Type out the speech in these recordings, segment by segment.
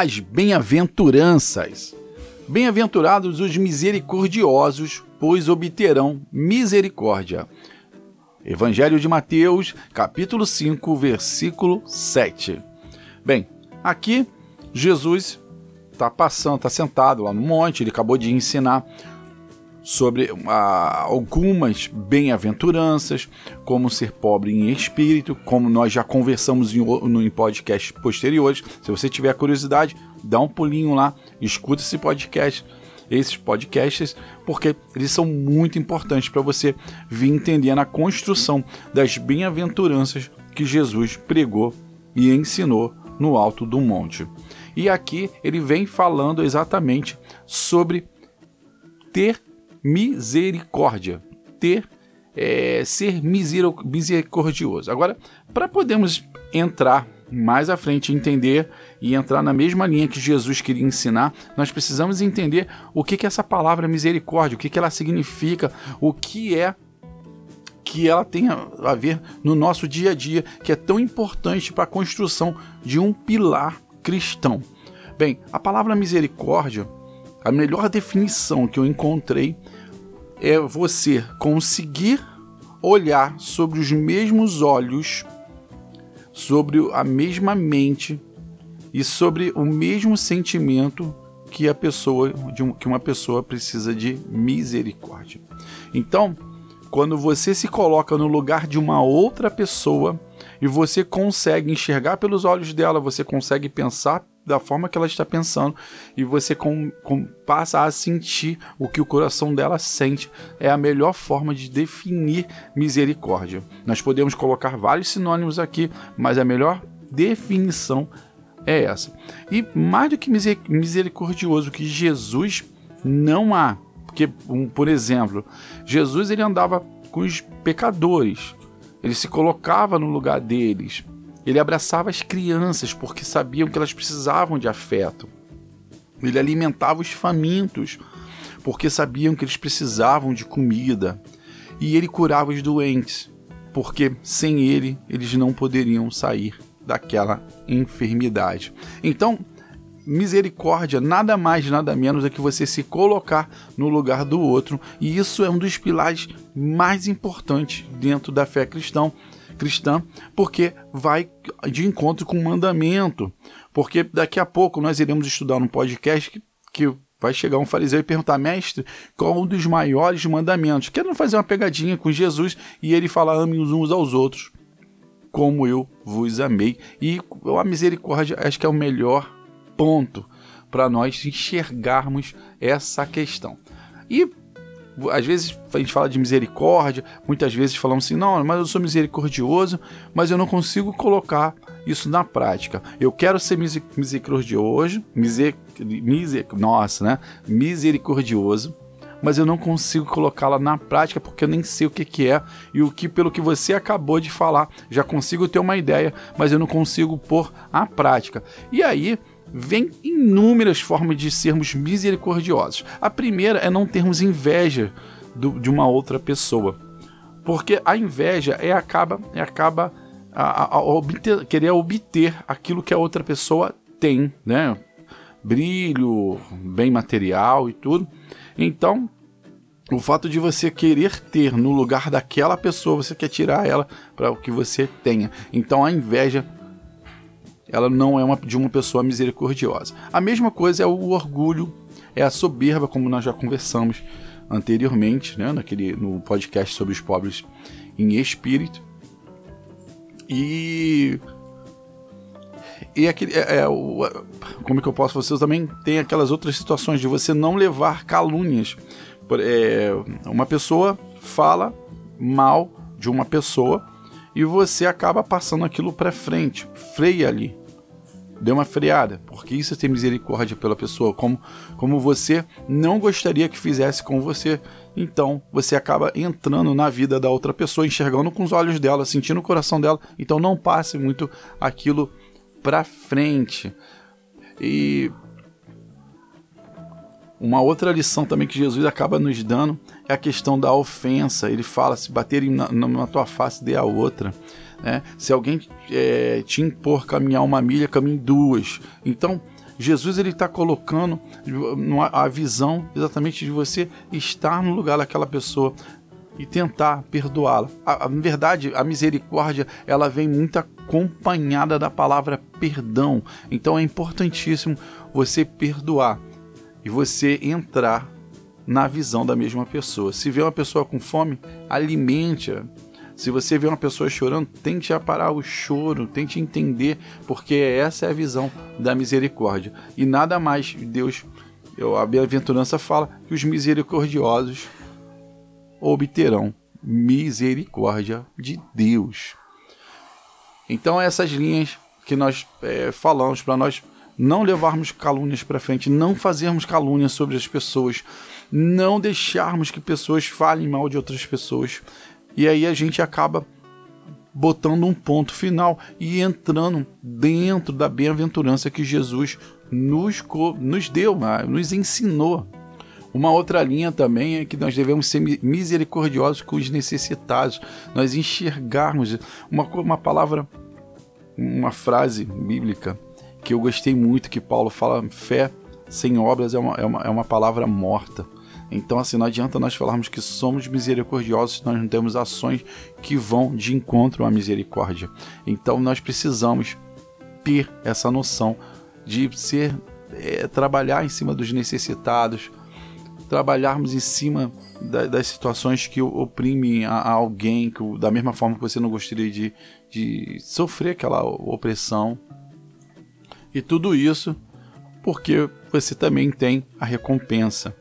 as bem-aventuranças. Bem-aventurados os misericordiosos, pois obterão misericórdia. Evangelho de Mateus, capítulo 5, versículo 7. Bem, aqui Jesus está passando, está sentado lá no monte, ele acabou de ensinar sobre ah, algumas bem-aventuranças, como ser pobre em espírito, como nós já conversamos em, no, em podcasts posteriores. Se você tiver curiosidade, dá um pulinho lá, escuta esse podcast, esses podcasts, porque eles são muito importantes para você vir entendendo a construção das bem-aventuranças que Jesus pregou e ensinou no alto do monte. E aqui ele vem falando exatamente sobre ter misericórdia, ter é, ser misericordioso. Agora, para podermos entrar mais à frente, entender e entrar na mesma linha que Jesus queria ensinar, nós precisamos entender o que, que é essa palavra misericórdia, o que, que ela significa, o que é que ela tem a ver no nosso dia a dia, que é tão importante para a construção de um pilar cristão. Bem, a palavra misericórdia, a melhor definição que eu encontrei é você conseguir olhar sobre os mesmos olhos, sobre a mesma mente e sobre o mesmo sentimento que a pessoa que uma pessoa precisa de misericórdia. Então, quando você se coloca no lugar de uma outra pessoa e você consegue enxergar pelos olhos dela, você consegue pensar da forma que ela está pensando e você com, com, passa a sentir o que o coração dela sente. É a melhor forma de definir misericórdia. Nós podemos colocar vários sinônimos aqui, mas a melhor definição é essa. E mais do que misericordioso que Jesus não há. Porque, por exemplo, Jesus ele andava com os pecadores. Ele se colocava no lugar deles. Ele abraçava as crianças porque sabiam que elas precisavam de afeto. Ele alimentava os famintos porque sabiam que eles precisavam de comida. E ele curava os doentes porque sem ele eles não poderiam sair daquela enfermidade. Então, misericórdia nada mais, nada menos é que você se colocar no lugar do outro, e isso é um dos pilares mais importantes dentro da fé cristã cristã, porque vai de encontro com o mandamento. Porque daqui a pouco nós iremos estudar no podcast que, que vai chegar um fariseu e perguntar, mestre, qual um dos maiores mandamentos? Querendo fazer uma pegadinha com Jesus e ele fala, ame uns aos outros, como eu vos amei. E a misericórdia acho que é o melhor ponto para nós enxergarmos essa questão. E às vezes a gente fala de misericórdia, muitas vezes falamos assim, não, mas eu sou misericordioso, mas eu não consigo colocar isso na prática. Eu quero ser misericordioso, miser, miser, nossa, né? Misericordioso, mas eu não consigo colocá-la na prática porque eu nem sei o que, que é e o que, pelo que você acabou de falar, já consigo ter uma ideia, mas eu não consigo pôr a prática. E aí vem inúmeras formas de sermos misericordiosos. A primeira é não termos inveja do, de uma outra pessoa. Porque a inveja é acaba, é acaba a, a, obter, querer obter aquilo que a outra pessoa tem, né? Brilho, bem material e tudo. Então, o fato de você querer ter no lugar daquela pessoa, você quer tirar ela para o que você tenha. Então a inveja ela não é uma, de uma pessoa misericordiosa. A mesma coisa é o orgulho, é a soberba, como nós já conversamos anteriormente, né, naquele, no podcast sobre os pobres em espírito. E. E aquele, é, é, o, como é que eu posso? Você também tem aquelas outras situações de você não levar calúnias. É, uma pessoa fala mal de uma pessoa e você acaba passando aquilo para frente, freia ali dê uma freada, porque isso é ter misericórdia pela pessoa, como, como você não gostaria que fizesse com você. Então você acaba entrando na vida da outra pessoa, enxergando com os olhos dela, sentindo o coração dela. Então não passe muito aquilo para frente. E uma outra lição também que Jesus acaba nos dando é a questão da ofensa. Ele fala: se baterem na, na tua face, dê a outra. Né? Se alguém é, te impor caminhar uma milha, caminhe duas. Então, Jesus ele está colocando a visão exatamente de você estar no lugar daquela pessoa e tentar perdoá-la. Na verdade, a misericórdia ela vem muito acompanhada da palavra perdão. Então é importantíssimo você perdoar e você entrar na visão da mesma pessoa. Se vê uma pessoa com fome, alimente-a. Se você vê uma pessoa chorando, tente parar o choro, tente entender, porque essa é a visão da misericórdia. E nada mais Deus, a bem-aventurança fala que os misericordiosos obterão misericórdia de Deus. Então essas linhas que nós é, falamos para nós não levarmos calúnias para frente, não fazermos calúnias sobre as pessoas, não deixarmos que pessoas falem mal de outras pessoas. E aí a gente acaba botando um ponto final e entrando dentro da bem-aventurança que Jesus nos, nos deu, né? nos ensinou. Uma outra linha também é que nós devemos ser misericordiosos com os necessitados, nós enxergarmos uma, uma palavra, uma frase bíblica que eu gostei muito, que Paulo fala: fé sem obras é uma, é uma, é uma palavra morta. Então, assim, não adianta nós falarmos que somos misericordiosos se nós não temos ações que vão de encontro à misericórdia. Então, nós precisamos ter essa noção de ser é, trabalhar em cima dos necessitados, trabalharmos em cima da, das situações que oprimem a, a alguém, que, da mesma forma que você não gostaria de, de sofrer aquela opressão. E tudo isso porque você também tem a recompensa,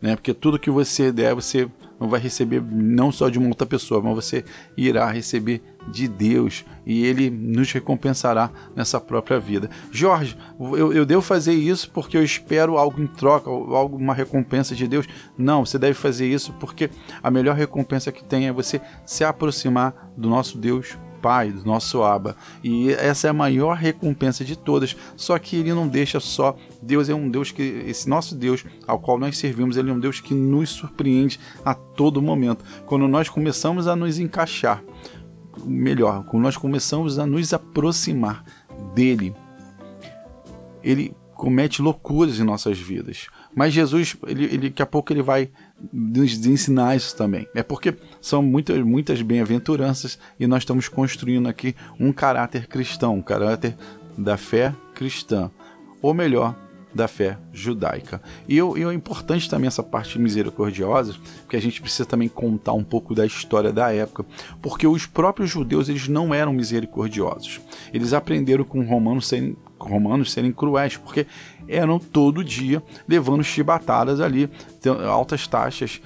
né? Porque tudo que você der, você não vai receber não só de uma outra pessoa, mas você irá receber de Deus e Ele nos recompensará nessa própria vida. Jorge, eu, eu devo fazer isso porque eu espero algo em troca, algo, uma recompensa de Deus? Não, você deve fazer isso porque a melhor recompensa que tem é você se aproximar do nosso Deus Pai, do nosso Abba. E essa é a maior recompensa de todas. Só que ele não deixa só. Deus é um Deus que. Esse nosso Deus, ao qual nós servimos, ele é um Deus que nos surpreende a todo momento. Quando nós começamos a nos encaixar, melhor, quando nós começamos a nos aproximar dele, ele comete loucuras em nossas vidas. Mas Jesus, ele, ele, daqui a pouco ele vai nos ensinar isso também. É porque são muitas, muitas bem-aventuranças e nós estamos construindo aqui um caráter cristão, um caráter da fé cristã. Ou melhor, da fé judaica. E, eu, e é importante também essa parte misericordiosa, porque a gente precisa também contar um pouco da história da época, porque os próprios judeus eles não eram misericordiosos. Eles aprenderam com romanos serem, romanos serem cruéis, porque eram todo dia levando chibatadas ali, altas taxas,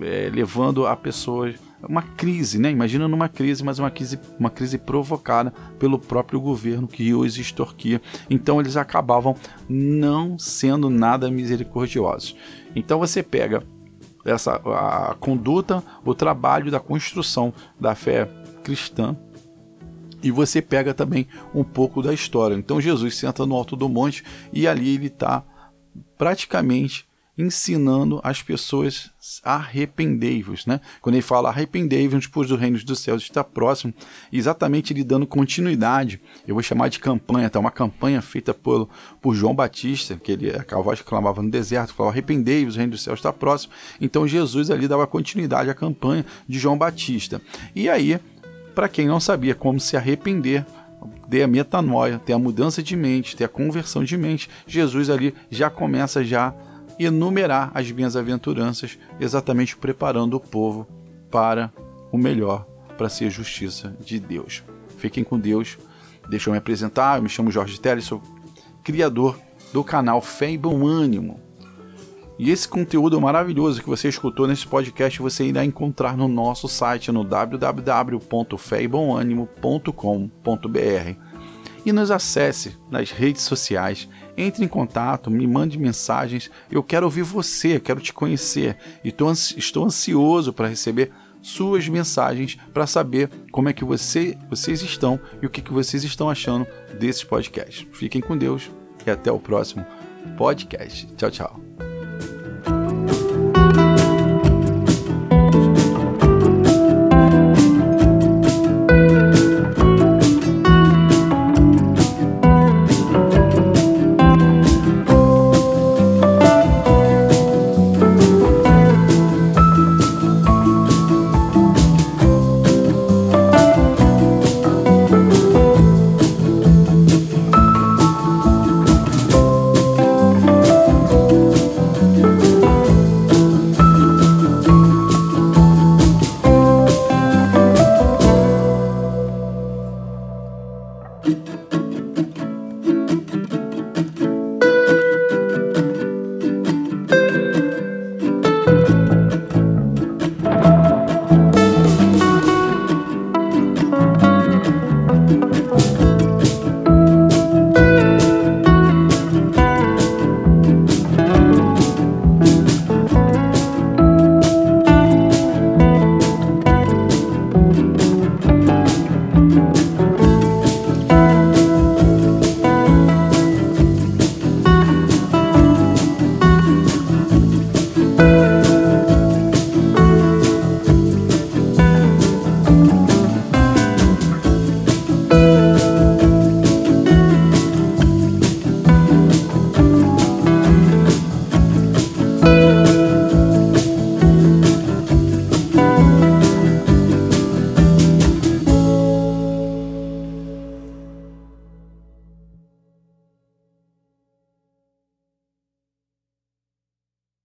é, levando a pessoas uma crise, né? Imagina numa crise, mas uma crise, uma crise provocada pelo próprio governo que os extorquia. Então eles acabavam não sendo nada misericordiosos. Então você pega essa a conduta, o trabalho da construção da fé cristã e você pega também um pouco da história. Então Jesus senta no alto do monte e ali ele está praticamente ensinando as pessoas arrependei-vos, né? Quando ele fala arrependei-vos, pois o reino dos céus está próximo, exatamente ele dando continuidade, eu vou chamar de campanha, tá? Uma campanha feita por, por João Batista, que ele, a voz que clamava no deserto, falava arrependei-vos, o reino dos céus está próximo. Então Jesus ali dava continuidade à campanha de João Batista. E aí, para quem não sabia como se arrepender, ter a metanoia, ter a mudança de mente, ter a conversão de mente, Jesus ali já começa já enumerar as bem-aventuranças, exatamente preparando o povo para o melhor, para ser justiça de Deus. Fiquem com Deus. Deixa eu me apresentar, eu me chamo Jorge Teles, sou criador do canal Fé e Bom Ânimo. E esse conteúdo maravilhoso que você escutou nesse podcast você irá encontrar no nosso site no www.feibonanimo.com.br e nos acesse nas redes sociais entre em contato, me mande mensagens. Eu quero ouvir você, quero te conhecer e estou ansioso para receber suas mensagens para saber como é que você, vocês estão e o que, que vocês estão achando desses podcasts. Fiquem com Deus e até o próximo podcast. Tchau, tchau.